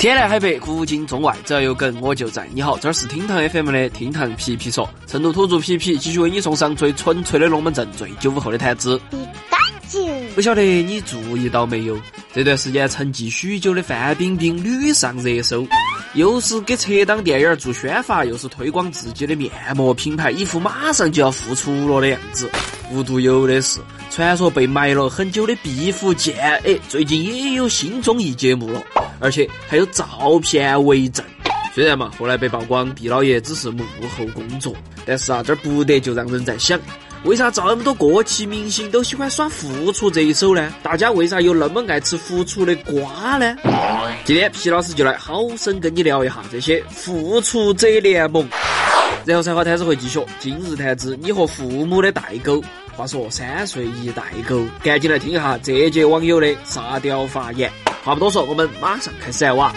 天南海北，古今中外，只要有梗我就在。你好，这儿是厅堂 FM 的厅堂皮皮说，成都土著皮皮继续为你送上最纯粹的龙门阵，最九五后的谈资。不晓得你注意到没有？这段时间沉寂许久的范冰冰屡上热搜，又是给撤档电影做宣发，又是推广自己的面膜品牌，一副马上就要复出了的样子。无独有的是，传说被埋了很久的毕福剑，哎，最近也有新综艺节目了。而且还有照片为证。虽然嘛，后来被曝光毕老爷只是幕后工作，但是啊，这不得就让人在想，为啥这么多过气明星都喜欢耍复出这一手呢？大家为啥又那么爱吃复出的瓜呢？今天皮老师就来好生跟你聊一下这些复出者联盟。然后才华谈子会继续，今日谈资你和父母的代沟。话说三岁一代沟，赶紧来听一下这届网友的沙雕发言。话不多说，我们马上开始哇！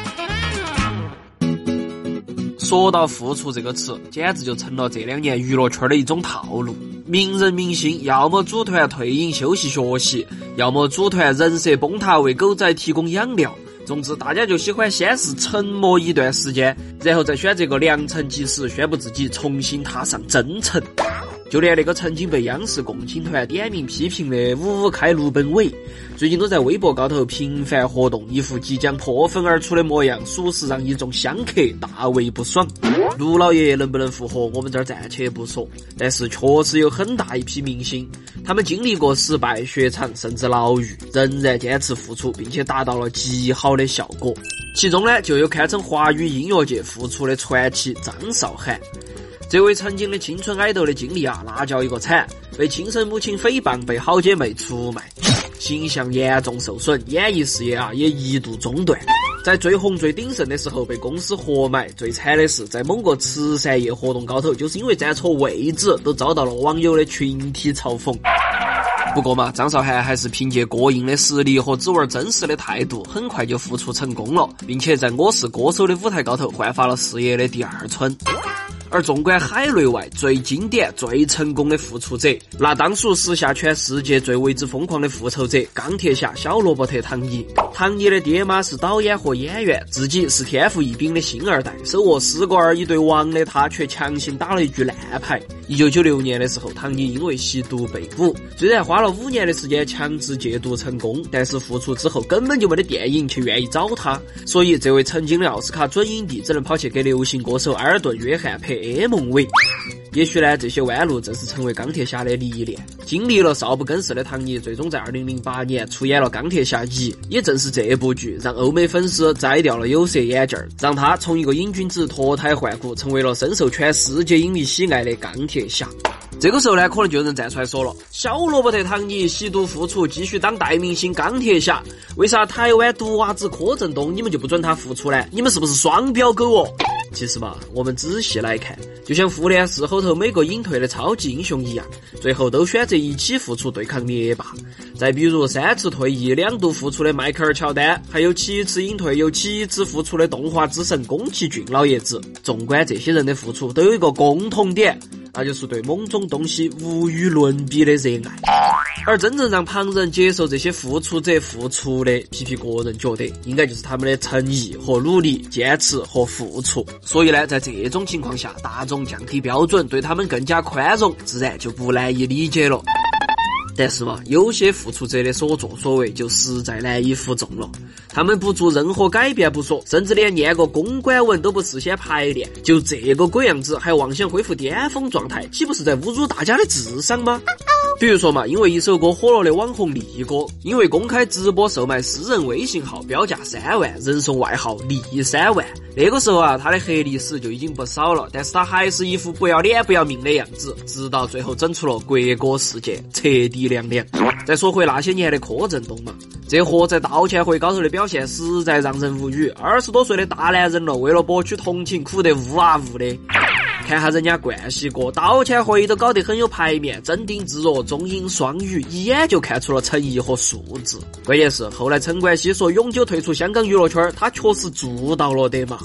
说到“付出”这个词，简直就成了这两年娱乐圈的一种套路。名人明星要么组团退隐休息学习，要么组团人设崩塌为狗仔提供养料。总之，大家就喜欢先是沉默一段时间，然后再选择个良辰吉时，宣布自己重新踏上征程。就连那个曾经被央视共青团点名批评的五五开卢本伟，最近都在微博高头频繁活动，一副即将破粉而出的模样，属实让一众香客大为不爽。卢老爷能不能复活，我们这儿暂且不说，但是确实有很大一批明星，他们经历过失败、雪场甚至牢狱，仍然坚持复出，并且达到了极好的效果。其中呢，就有堪称华语音乐界复出的传奇张韶涵。这位曾经的青春爱豆的经历啊，那叫一个惨！被亲生母亲诽谤，被好姐妹出卖，形象严重受损，演艺事业啊也一度中断。在最红最鼎盛的时候被公司活埋，最惨的是在某个慈善夜活动高头，就是因为站错位置，都遭到了网友的群体嘲讽。不过嘛，张韶涵还是凭借过硬的实力和只玩真实的态度，很快就复出成功了，并且在我是歌手的舞台高头焕发了事业的第二春。而纵观海内外最经典、最成功的复仇者，那当属时下全世界最为之疯狂的复仇者——钢铁侠小罗伯特·唐尼。唐尼的爹妈是导演和演员，自己是天赋异禀的星二代，手握四个儿一对王的他，却强行打了一句烂牌。一九九六年的时候，唐尼因为吸毒被捕，虽然花了五年的时间强制戒毒成功，但是复出之后根本就没得电影却愿意找他，所以这位曾经的奥斯卡准影帝只能跑去给流行歌手埃尔顿·约翰拍。MV，也许呢，这些弯路正是成为钢铁侠的历练。经历了少不更事的唐尼，最终在二零零八年出演了《钢铁侠一》。也正是这部剧，让欧美粉丝摘掉了有色眼镜，让他从一个瘾君子脱胎换骨，成为了深受全世界影迷喜爱的钢铁侠。这个时候呢，可能就有人站出来说了：“小罗伯特·唐尼吸毒复出，继续当代明星钢铁侠，为啥台湾毒娃子柯震东你们就不准他复出呢？你们是不是双标狗哦？”其实吧，我们仔细来看，就像复联四后头每个隐退的超级英雄一样，最后都选择一起复出对抗灭霸。再比如三次退役、两度复出的迈克尔·乔丹，还有七次隐退又七次复出的动画之神宫崎骏老爷子。纵观这些人的付出，都有一个共同点。那就是对某种东西无与伦比的热爱，而真正让旁人接受这些付出者付出的，皮皮个人觉得应该就是他们的诚意和努力、坚持和付出。所以呢，在这种情况下，大众降低标准，对他们更加宽容，自然就不难以理解了。但是嘛，有些付出者的所作所为就实在难以服众了。他们不做任何改变不说，甚至连念个公关文都不事先排练，就这个鬼样子，还妄想恢复巅峰状态，岂不是在侮辱大家的智商吗？比如说嘛，因为一首歌火了的网红力哥，因为公开直播售卖私人微信号，标价三万，人送外号“力三万”。那个时候啊，他的黑历史就已经不少了，但是他还是一副不要脸不要命的样子，直到最后整出了国歌事件，彻底凉凉。再说回那些年的柯震东嘛，这货在道歉会高头的表现实在让人无语，二十多岁的大男人了，为了博取同情，哭得呜啊呜的。看下人家冠希哥，道歉会都搞得很有排面，镇定自若，中英双语，一眼就看出了诚意和素质。关键是后来陈冠希说永久退出香港娱乐圈，他确实做到了的嘛。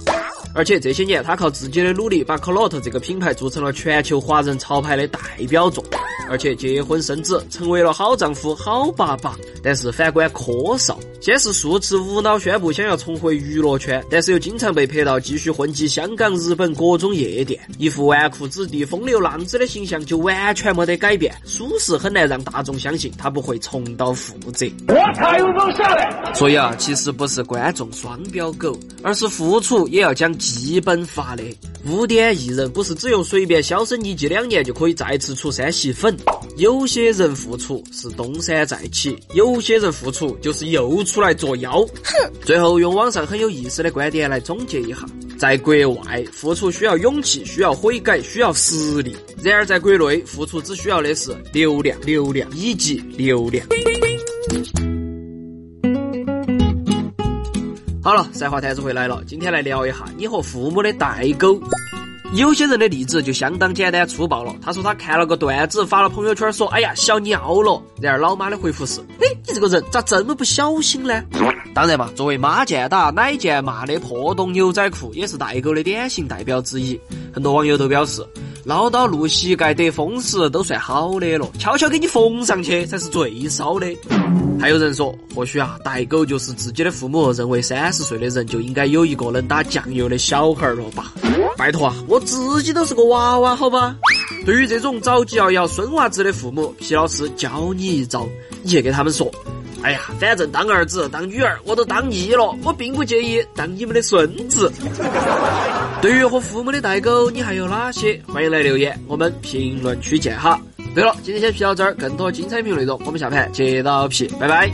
而且这些年他靠自己的努力，把 c l o t 这个品牌做成了全球华人潮牌的代表作。而且结婚生子，成为了好丈夫、好爸爸。但是反观柯少，先是数次无脑宣布想要重回娱乐圈，但是又经常被拍到继续混迹香港、日本各种夜店，一副纨绔子弟、风流浪子的形象就完全没得改变，属实很难让大众相信他不会重蹈覆辙。我才有种下来。所以啊，其实不是观众双标狗，而是付出也要讲基本法的。污点艺人不是只用随便销声匿迹两年就可以再次出山吸粉，有些人付出是东山再起，有些人付出就是又出来作妖。哼！最后用网上很有意思的观点来总结一下：在国外付出需要勇气，需要悔改，需要实力；然而在国内付出只需要的是流量、流量以及流量。好了，赛话台子回来了，今天来聊一下你和父母的代沟。有些人的例子就相当简单粗暴了。他说他看了个段子，发了朋友圈说：“哎呀，小尿了。”然而老妈的回复是：“哎，你这个人咋这么不小心呢？”当然嘛，作为妈见打奶见骂的破洞牛仔裤，也是代沟的典型代表之一。很多网友都表示。捞到露膝盖得风时都算好的了，悄悄给你缝上去才是最骚的。还有人说，或许啊，代沟就是自己的父母认为三十岁的人就应该有一个能打酱油的小孩了吧？拜托啊，我自己都是个娃娃，好吧？对于这种着急要要孙娃子的父母，皮老师教你一招，你去给他们说。哎呀，反正当儿子、当女儿我都当腻了，我并不介意当你们的孙子。对于和父母的代沟，你还有哪些？欢迎来留言，我们评论区见哈。对了，今天先皮到这儿，更多精彩评论内容，我们下盘接到皮，拜拜。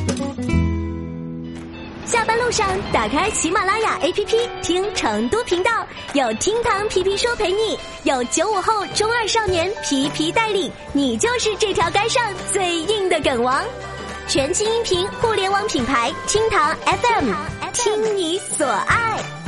下班路上打开喜马拉雅 APP 听成都频道，有厅堂皮皮说陪你，有九五后中二少年皮皮带领，你就是这条街上最硬的梗王。全新音频互联网品牌厅堂 FM，听你所爱。